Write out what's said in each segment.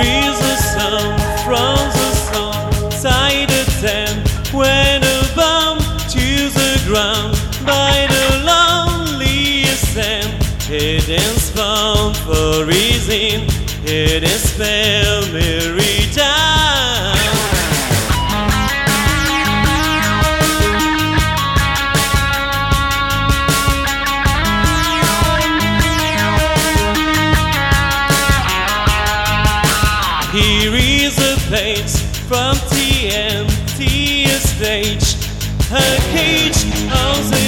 There is sound from the side of ten, when a bomb the ground by the loneliest end. Hidden found for reason, hidden spell, Mary. plates from TMT stage. Her cage also.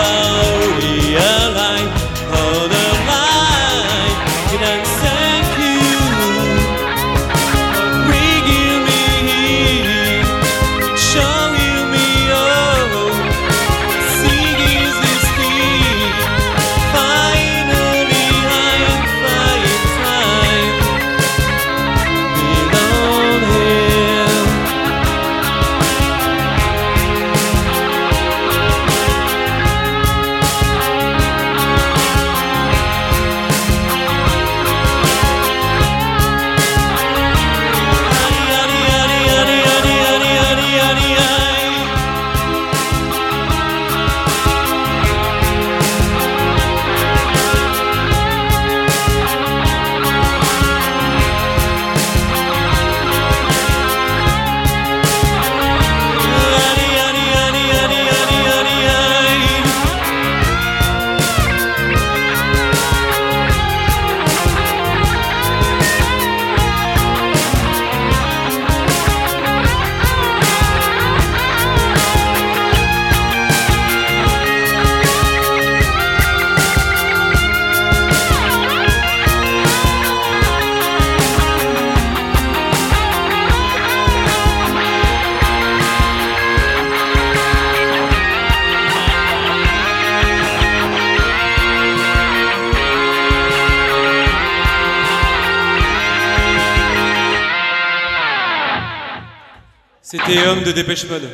C'était Homme de Dépêche Mode.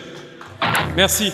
Merci.